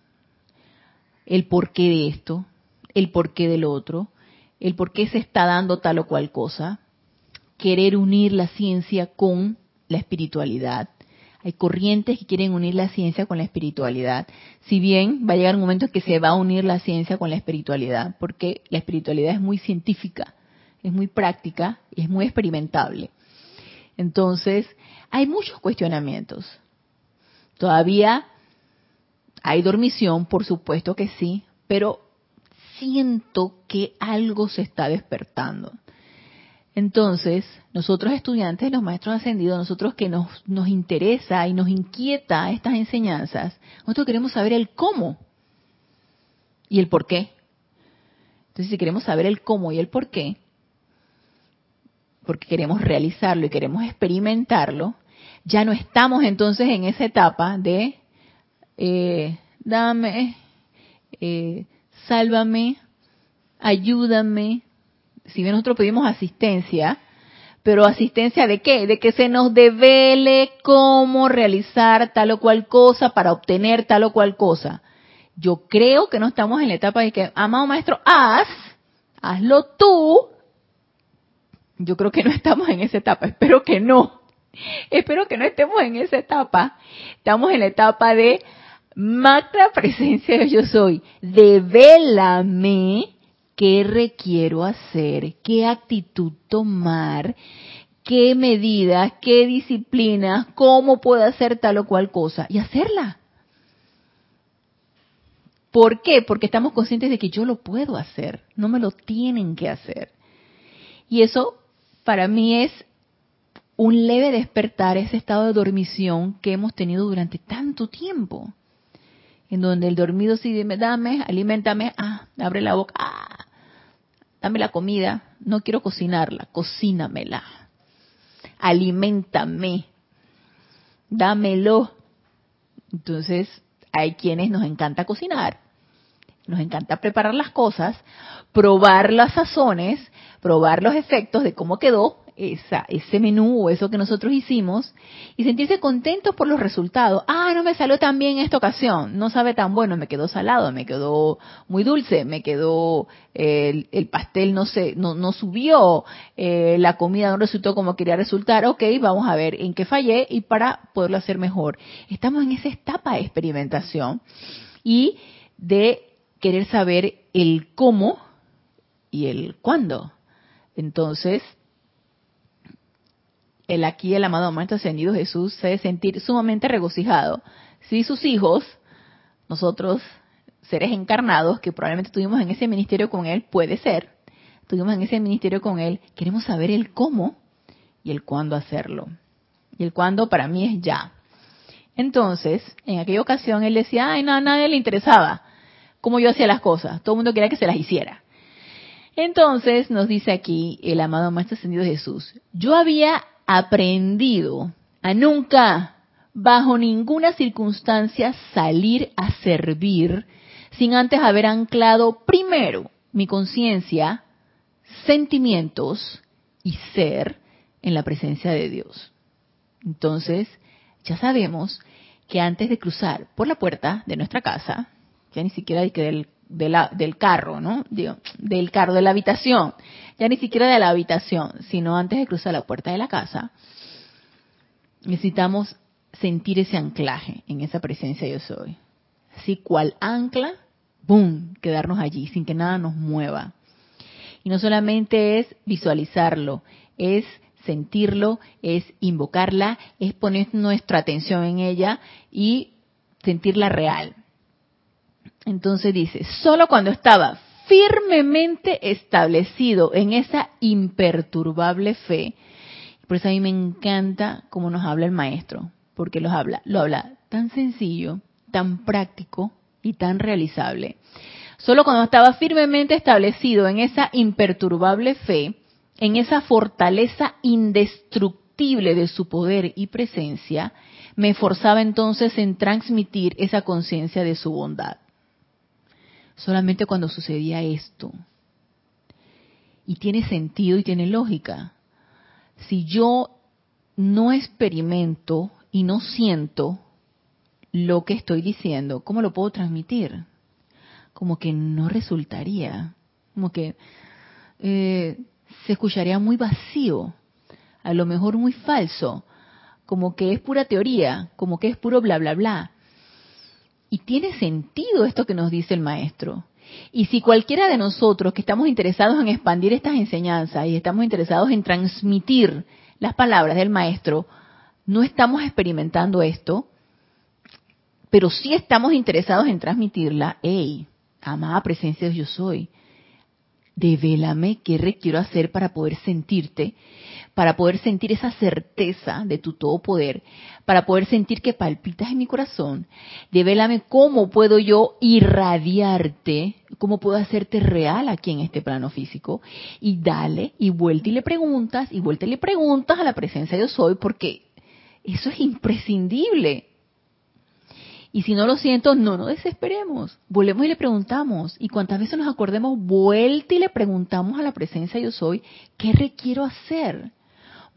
El por qué de esto, el por qué del otro, el por qué se está dando tal o cual cosa, querer unir la ciencia con la espiritualidad, hay corrientes que quieren unir la ciencia con la espiritualidad. Si bien va a llegar un momento en que se va a unir la ciencia con la espiritualidad, porque la espiritualidad es muy científica, es muy práctica y es muy experimentable. Entonces, hay muchos cuestionamientos. Todavía hay dormición, por supuesto que sí, pero siento que algo se está despertando. Entonces, nosotros estudiantes los maestros ascendidos, nosotros que nos, nos interesa y nos inquieta estas enseñanzas, nosotros queremos saber el cómo y el por qué. Entonces, si queremos saber el cómo y el por qué, porque queremos realizarlo y queremos experimentarlo, ya no estamos entonces en esa etapa de eh, dame, eh, sálvame, ayúdame, si bien nosotros pedimos asistencia, pero asistencia de qué? De que se nos devele cómo realizar tal o cual cosa para obtener tal o cual cosa. Yo creo que no estamos en la etapa de que, amado maestro, haz, hazlo tú. Yo creo que no estamos en esa etapa, espero que no. Espero que no estemos en esa etapa. Estamos en la etapa de magna presencia de yo soy. Devélame qué requiero hacer, qué actitud tomar, qué medidas, qué disciplinas, cómo puedo hacer tal o cual cosa y hacerla. ¿Por qué? Porque estamos conscientes de que yo lo puedo hacer, no me lo tienen que hacer. Y eso para mí es un leve despertar, ese estado de dormición que hemos tenido durante tanto tiempo. En donde el dormido sí dime, dame, alimentame, ah, abre la boca, ah, dame la comida, no quiero cocinarla, cocínamela. alimentame, dámelo. Entonces, hay quienes nos encanta cocinar, nos encanta preparar las cosas, probar las sazones, probar los efectos de cómo quedó esa, ese menú o eso que nosotros hicimos y sentirse contentos por los resultados. Ah, no me salió tan bien en esta ocasión, no sabe tan bueno, me quedó salado, me quedó muy dulce, me quedó el, pastel no se, no, no subió, eh, la comida no resultó como quería resultar. Ok, vamos a ver en qué fallé y para poderlo hacer mejor. Estamos en esa etapa de experimentación y de querer saber el cómo y el cuándo. Entonces, el aquí, el amado Maestro Ascendido Jesús, se debe sentir sumamente regocijado si sus hijos, nosotros, seres encarnados, que probablemente estuvimos en ese ministerio con Él, puede ser, estuvimos en ese ministerio con Él, queremos saber el cómo y el cuándo hacerlo. Y el cuándo para mí es ya. Entonces, en aquella ocasión él decía, ay, no, a nadie le interesaba cómo yo hacía las cosas, todo el mundo quería que se las hiciera. Entonces nos dice aquí el amado Maestro Ascendido Jesús, yo había aprendido a nunca, bajo ninguna circunstancia, salir a servir sin antes haber anclado primero mi conciencia, sentimientos y ser en la presencia de Dios. Entonces, ya sabemos que antes de cruzar por la puerta de nuestra casa, ya ni siquiera hay que del, del carro, ¿no? del carro, de la habitación, ya ni siquiera de la habitación, sino antes de cruzar la puerta de la casa, necesitamos sentir ese anclaje en esa presencia yo soy. Así cual ancla, ¡boom!, quedarnos allí sin que nada nos mueva. Y no solamente es visualizarlo, es sentirlo, es invocarla, es poner nuestra atención en ella y sentirla real. Entonces dice, solo cuando estaba firmemente establecido en esa imperturbable fe, por eso a mí me encanta cómo nos habla el maestro, porque los habla, lo habla tan sencillo, tan práctico y tan realizable. Solo cuando estaba firmemente establecido en esa imperturbable fe, en esa fortaleza indestructible de su poder y presencia, me forzaba entonces en transmitir esa conciencia de su bondad solamente cuando sucedía esto. Y tiene sentido y tiene lógica. Si yo no experimento y no siento lo que estoy diciendo, ¿cómo lo puedo transmitir? Como que no resultaría, como que eh, se escucharía muy vacío, a lo mejor muy falso, como que es pura teoría, como que es puro bla, bla, bla. Y tiene sentido esto que nos dice el maestro. Y si cualquiera de nosotros que estamos interesados en expandir estas enseñanzas y estamos interesados en transmitir las palabras del maestro, no estamos experimentando esto, pero sí estamos interesados en transmitirla, hey, amada presencia de yo soy, devélame qué requiero hacer para poder sentirte para poder sentir esa certeza de tu todo poder, para poder sentir que palpitas en mi corazón, devélame cómo puedo yo irradiarte, cómo puedo hacerte real aquí en este plano físico, y dale, y vuelta y le preguntas, y vuelta y le preguntas a la presencia yo soy, porque eso es imprescindible. Y si no lo siento, no nos desesperemos. Volvemos y le preguntamos. Y cuantas veces nos acordemos, vuelta y le preguntamos a la presencia yo soy, ¿qué requiero hacer?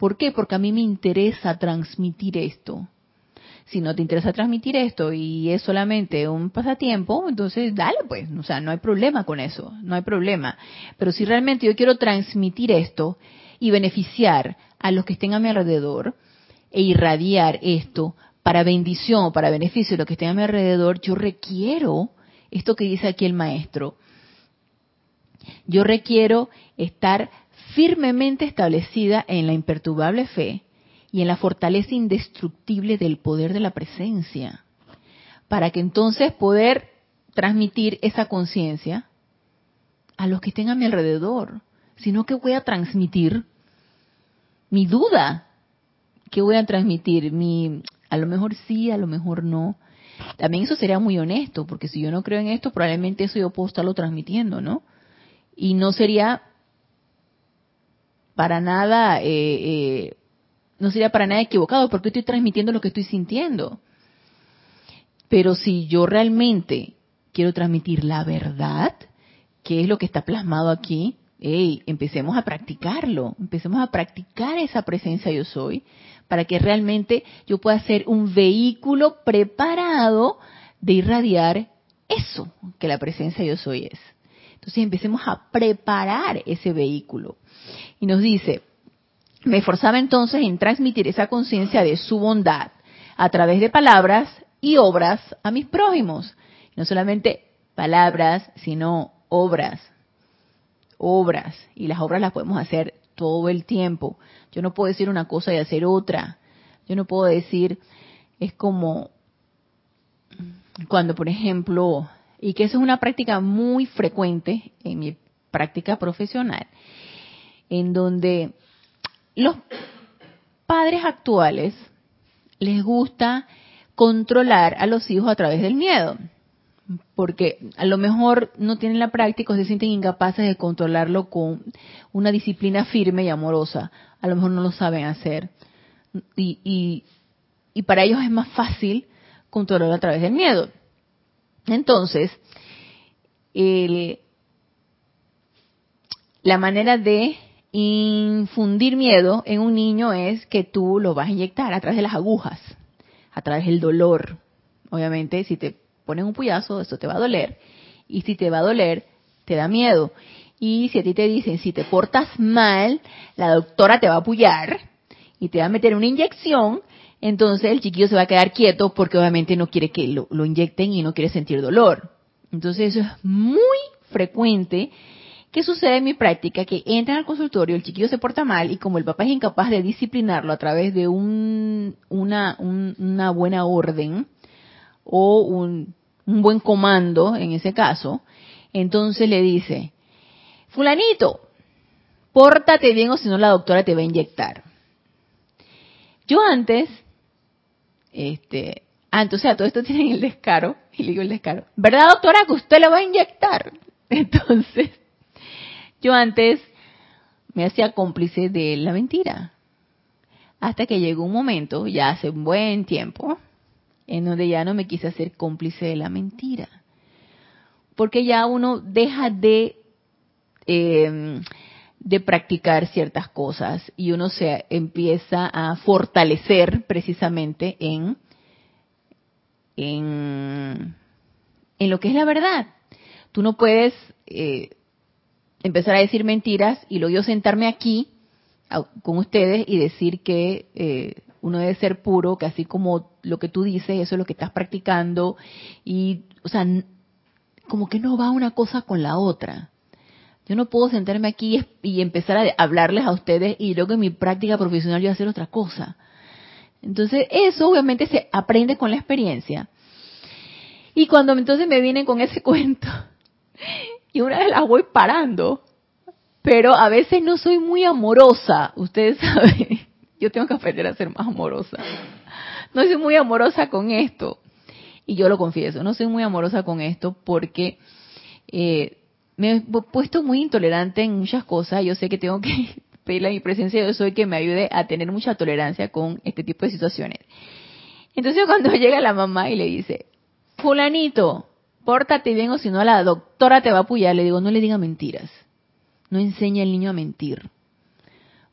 ¿Por qué? Porque a mí me interesa transmitir esto. Si no te interesa transmitir esto y es solamente un pasatiempo, entonces dale pues, o sea, no hay problema con eso, no hay problema. Pero si realmente yo quiero transmitir esto y beneficiar a los que estén a mi alrededor e irradiar esto para bendición, para beneficio de los que estén a mi alrededor, yo requiero esto que dice aquí el maestro. Yo requiero estar firmemente establecida en la imperturbable fe y en la fortaleza indestructible del poder de la presencia, para que entonces poder transmitir esa conciencia a los que estén a mi alrededor, sino que voy a transmitir mi duda, que voy a transmitir mi, a lo mejor sí, a lo mejor no. También eso sería muy honesto, porque si yo no creo en esto, probablemente eso yo puedo estarlo transmitiendo, ¿no? Y no sería para nada eh, eh, no sería para nada equivocado porque estoy transmitiendo lo que estoy sintiendo. Pero si yo realmente quiero transmitir la verdad, que es lo que está plasmado aquí, empecemos a practicarlo, empecemos a practicar esa presencia yo soy, para que realmente yo pueda ser un vehículo preparado de irradiar eso que la presencia yo soy es. Entonces empecemos a preparar ese vehículo. Y nos dice, me esforzaba entonces en transmitir esa conciencia de su bondad a través de palabras y obras a mis prójimos. No solamente palabras, sino obras. Obras. Y las obras las podemos hacer todo el tiempo. Yo no puedo decir una cosa y hacer otra. Yo no puedo decir, es como cuando, por ejemplo, y que eso es una práctica muy frecuente en mi práctica profesional, en donde los padres actuales les gusta controlar a los hijos a través del miedo, porque a lo mejor no tienen la práctica o se sienten incapaces de controlarlo con una disciplina firme y amorosa, a lo mejor no lo saben hacer. Y, y, para ellos es más fácil controlarlo a través del miedo. Entonces, la manera de infundir miedo en un niño es que tú lo vas a inyectar a través de las agujas, a través del dolor. Obviamente, si te ponen un puyazo, eso te va a doler. Y si te va a doler, te da miedo. Y si a ti te dicen, si te portas mal, la doctora te va a apoyar y te va a meter una inyección, entonces el chiquillo se va a quedar quieto porque obviamente no quiere que lo, lo inyecten y no quiere sentir dolor. Entonces eso es muy frecuente ¿Qué sucede en mi práctica? Que entran al consultorio, el chiquillo se porta mal y como el papá es incapaz de disciplinarlo a través de un, una, una buena orden o un, un buen comando, en ese caso, entonces le dice, fulanito, pórtate bien o si no la doctora te va a inyectar. Yo antes, este, antes, o sea, todo esto tiene el descaro, y le digo el descaro, ¿verdad doctora que usted le va a inyectar? Entonces, yo antes me hacía cómplice de la mentira. Hasta que llegó un momento, ya hace un buen tiempo, en donde ya no me quise hacer cómplice de la mentira. Porque ya uno deja de, em, de practicar ciertas cosas y uno se empieza a fortalecer precisamente en, en, en lo que es la verdad. Tú no puedes eh, empezar a decir mentiras y luego yo sentarme aquí con ustedes y decir que eh, uno debe ser puro, que así como lo que tú dices, eso es lo que estás practicando, y, o sea, como que no va una cosa con la otra. Yo no puedo sentarme aquí y empezar a hablarles a ustedes y luego en mi práctica profesional yo hacer otra cosa. Entonces, eso obviamente se aprende con la experiencia. Y cuando entonces me vienen con ese cuento, y una vez las voy parando, pero a veces no soy muy amorosa, ustedes saben, yo tengo que aprender a ser más amorosa. No soy muy amorosa con esto, y yo lo confieso, no soy muy amorosa con esto porque eh, me he puesto muy intolerante en muchas cosas, yo sé que tengo que pedirle a mi presencia, yo soy que me ayude a tener mucha tolerancia con este tipo de situaciones. Entonces cuando llega la mamá y le dice, fulanito, pórtate bien o si no la doctora te va a apoyar. Le digo, no le diga mentiras. No enseña al niño a mentir.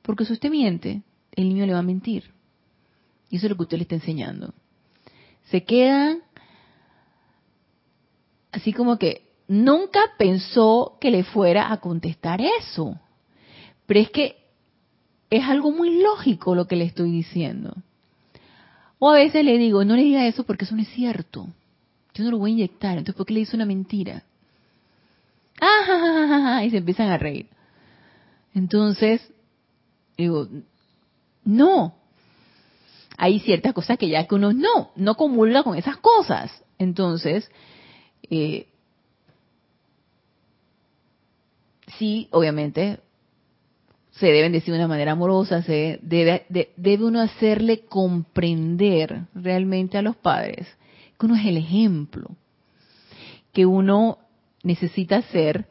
Porque si usted miente, el niño le va a mentir. Y eso es lo que usted le está enseñando. Se queda así como que nunca pensó que le fuera a contestar eso. Pero es que es algo muy lógico lo que le estoy diciendo. O a veces le digo, no le diga eso porque eso no es cierto yo no lo voy a inyectar, entonces ¿por qué le hizo una mentira? ¡Ah! Y se empiezan a reír. Entonces, digo, no. Hay ciertas cosas que ya que uno no, no comulga con esas cosas. Entonces, eh, sí, obviamente, se deben decir de una manera amorosa, se debe, debe uno hacerle comprender realmente a los padres que uno es el ejemplo, que uno necesita ser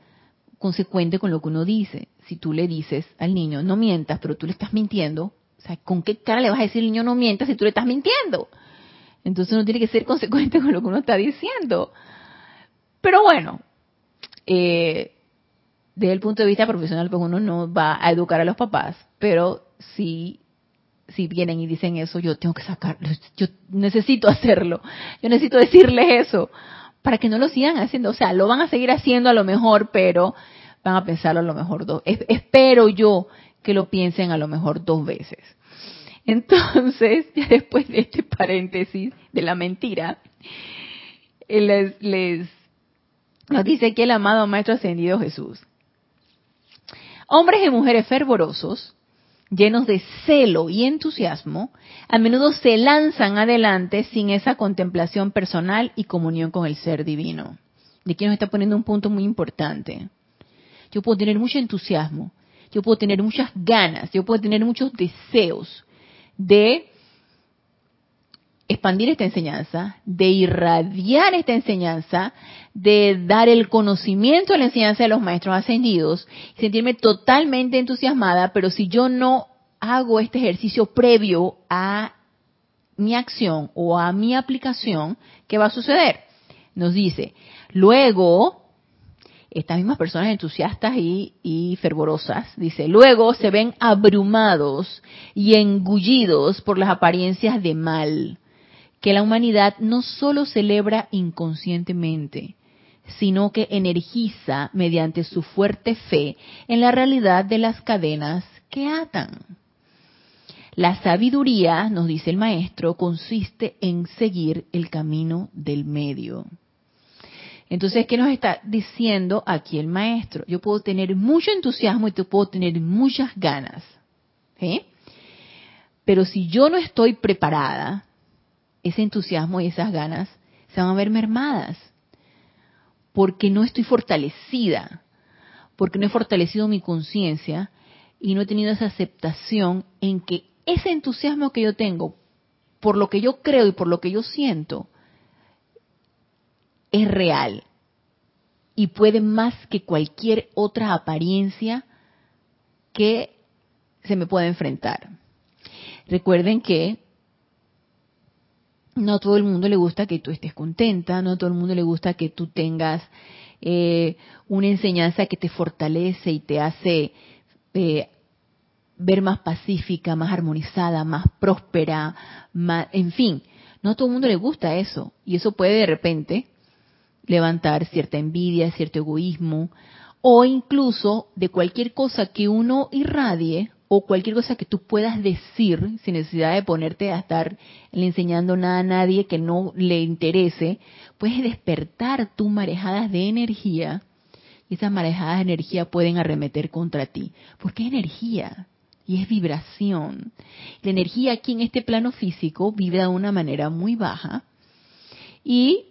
consecuente con lo que uno dice. Si tú le dices al niño, no mientas, pero tú le estás mintiendo, O sea, ¿con qué cara le vas a decir al niño no mientas si tú le estás mintiendo? Entonces uno tiene que ser consecuente con lo que uno está diciendo. Pero bueno, eh, desde el punto de vista profesional, pues uno no va a educar a los papás, pero si, si vienen y dicen eso, yo tengo que sacar, yo necesito hacerlo, yo necesito decirles eso, para que no lo sigan haciendo. O sea, lo van a seguir haciendo a lo mejor, pero van a pensarlo a lo mejor dos. espero yo que lo piensen a lo mejor dos veces. Entonces, ya después de este paréntesis de la mentira, les, les nos dice aquí el amado Maestro Ascendido Jesús. Hombres y mujeres fervorosos, llenos de celo y entusiasmo, a menudo se lanzan adelante sin esa contemplación personal y comunión con el ser divino. De aquí nos está poniendo un punto muy importante. Yo puedo tener mucho entusiasmo, yo puedo tener muchas ganas, yo puedo tener muchos deseos de expandir esta enseñanza, de irradiar esta enseñanza, de dar el conocimiento a la enseñanza de los maestros ascendidos, sentirme totalmente entusiasmada, pero si yo no hago este ejercicio previo a mi acción o a mi aplicación, ¿qué va a suceder? Nos dice, luego, estas mismas personas entusiastas y, y, fervorosas, dice, luego se ven abrumados y engullidos por las apariencias de mal que la humanidad no solo celebra inconscientemente, sino que energiza mediante su fuerte fe en la realidad de las cadenas que atan. La sabiduría, nos dice el maestro, consiste en seguir el camino del medio. Entonces, ¿qué nos está diciendo aquí el maestro? Yo puedo tener mucho entusiasmo y te puedo tener muchas ganas. Pero si yo no estoy preparada, ese entusiasmo y esas ganas se van a ver mermadas, porque no estoy fortalecida, porque no he fortalecido mi conciencia y no he tenido esa aceptación en que ese entusiasmo que yo tengo por lo que yo creo y por lo que yo siento es real y puede más que cualquier otra apariencia que se me pueda enfrentar. Recuerden que no a todo el mundo le gusta que tú estés contenta, no a todo el mundo le gusta que tú tengas eh, una enseñanza que te fortalece y te hace eh, ver más pacífica, más armonizada, más próspera, más, en fin, no a todo el mundo le gusta eso. Y eso puede de repente levantar cierta envidia, cierto egoísmo o incluso de cualquier cosa que uno irradie o cualquier cosa que tú puedas decir sin necesidad de ponerte a estar enseñando nada a nadie que no le interese, puedes despertar tus marejadas de energía y esas marejadas de energía pueden arremeter contra ti, porque es energía y es vibración. La energía aquí en este plano físico vive de una manera muy baja y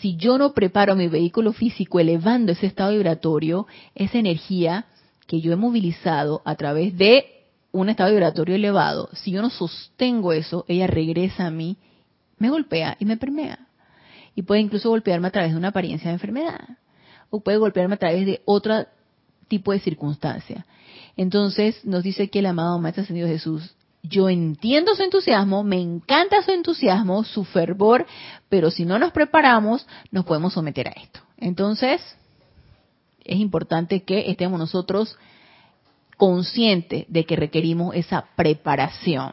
si yo no preparo mi vehículo físico elevando ese estado vibratorio, esa energía que yo he movilizado a través de un estado vibratorio elevado, si yo no sostengo eso, ella regresa a mí, me golpea y me permea. Y puede incluso golpearme a través de una apariencia de enfermedad. O puede golpearme a través de otro tipo de circunstancia. Entonces nos dice aquí el amado Maestro Ascendido Jesús, yo entiendo su entusiasmo, me encanta su entusiasmo, su fervor, pero si no nos preparamos, nos podemos someter a esto. Entonces, es importante que estemos nosotros conscientes de que requerimos esa preparación.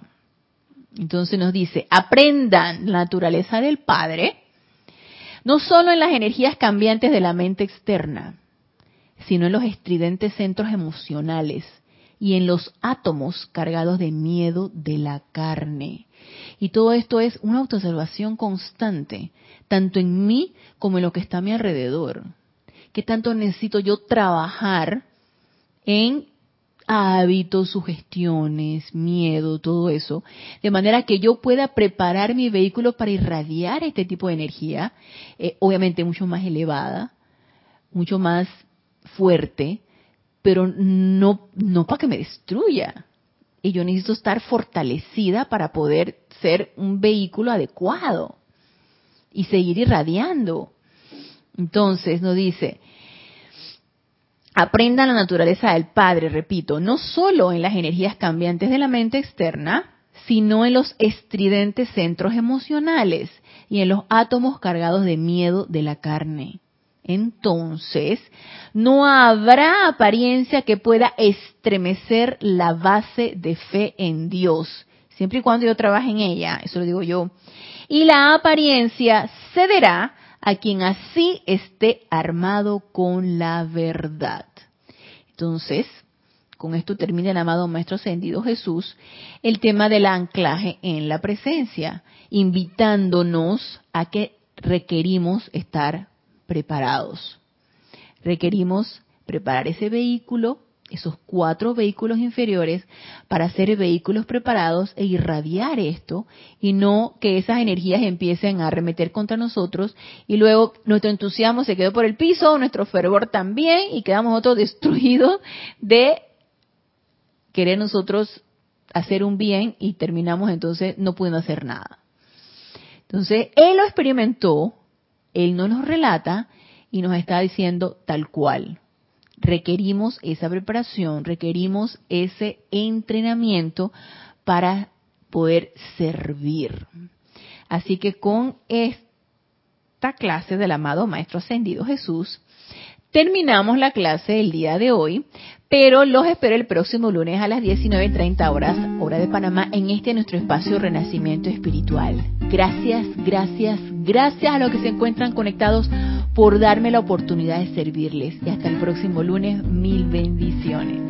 Entonces nos dice, aprendan la naturaleza del Padre, no solo en las energías cambiantes de la mente externa, sino en los estridentes centros emocionales y en los átomos cargados de miedo de la carne. Y todo esto es una autoobservación constante, tanto en mí como en lo que está a mi alrededor qué tanto necesito yo trabajar en hábitos, sugestiones, miedo, todo eso, de manera que yo pueda preparar mi vehículo para irradiar este tipo de energía, eh, obviamente mucho más elevada, mucho más fuerte, pero no, no para que me destruya. Y yo necesito estar fortalecida para poder ser un vehículo adecuado y seguir irradiando. Entonces nos dice, aprendan la naturaleza del Padre, repito, no solo en las energías cambiantes de la mente externa, sino en los estridentes centros emocionales y en los átomos cargados de miedo de la carne. Entonces, no habrá apariencia que pueda estremecer la base de fe en Dios, siempre y cuando yo trabaje en ella, eso lo digo yo. Y la apariencia cederá a quien así esté armado con la verdad. Entonces, con esto termina el amado Maestro Ascendido Jesús, el tema del anclaje en la presencia, invitándonos a que requerimos estar preparados. Requerimos preparar ese vehículo, esos cuatro vehículos inferiores, para ser vehículos preparados e irradiar esto y no que esas energías empiecen a arremeter contra nosotros y luego nuestro entusiasmo se quedó por el piso, nuestro fervor también y quedamos otros destruidos de querer nosotros hacer un bien y terminamos entonces no pudiendo hacer nada. Entonces, él lo experimentó, él no nos relata y nos está diciendo tal cual. Requerimos esa preparación, requerimos ese entrenamiento para poder servir. Así que con esta clase del amado Maestro Ascendido Jesús, terminamos la clase del día de hoy, pero los espero el próximo lunes a las 19.30 horas, hora de Panamá, en este nuestro espacio Renacimiento Espiritual. Gracias, gracias, gracias a los que se encuentran conectados por darme la oportunidad de servirles. Y hasta el próximo lunes, mil bendiciones.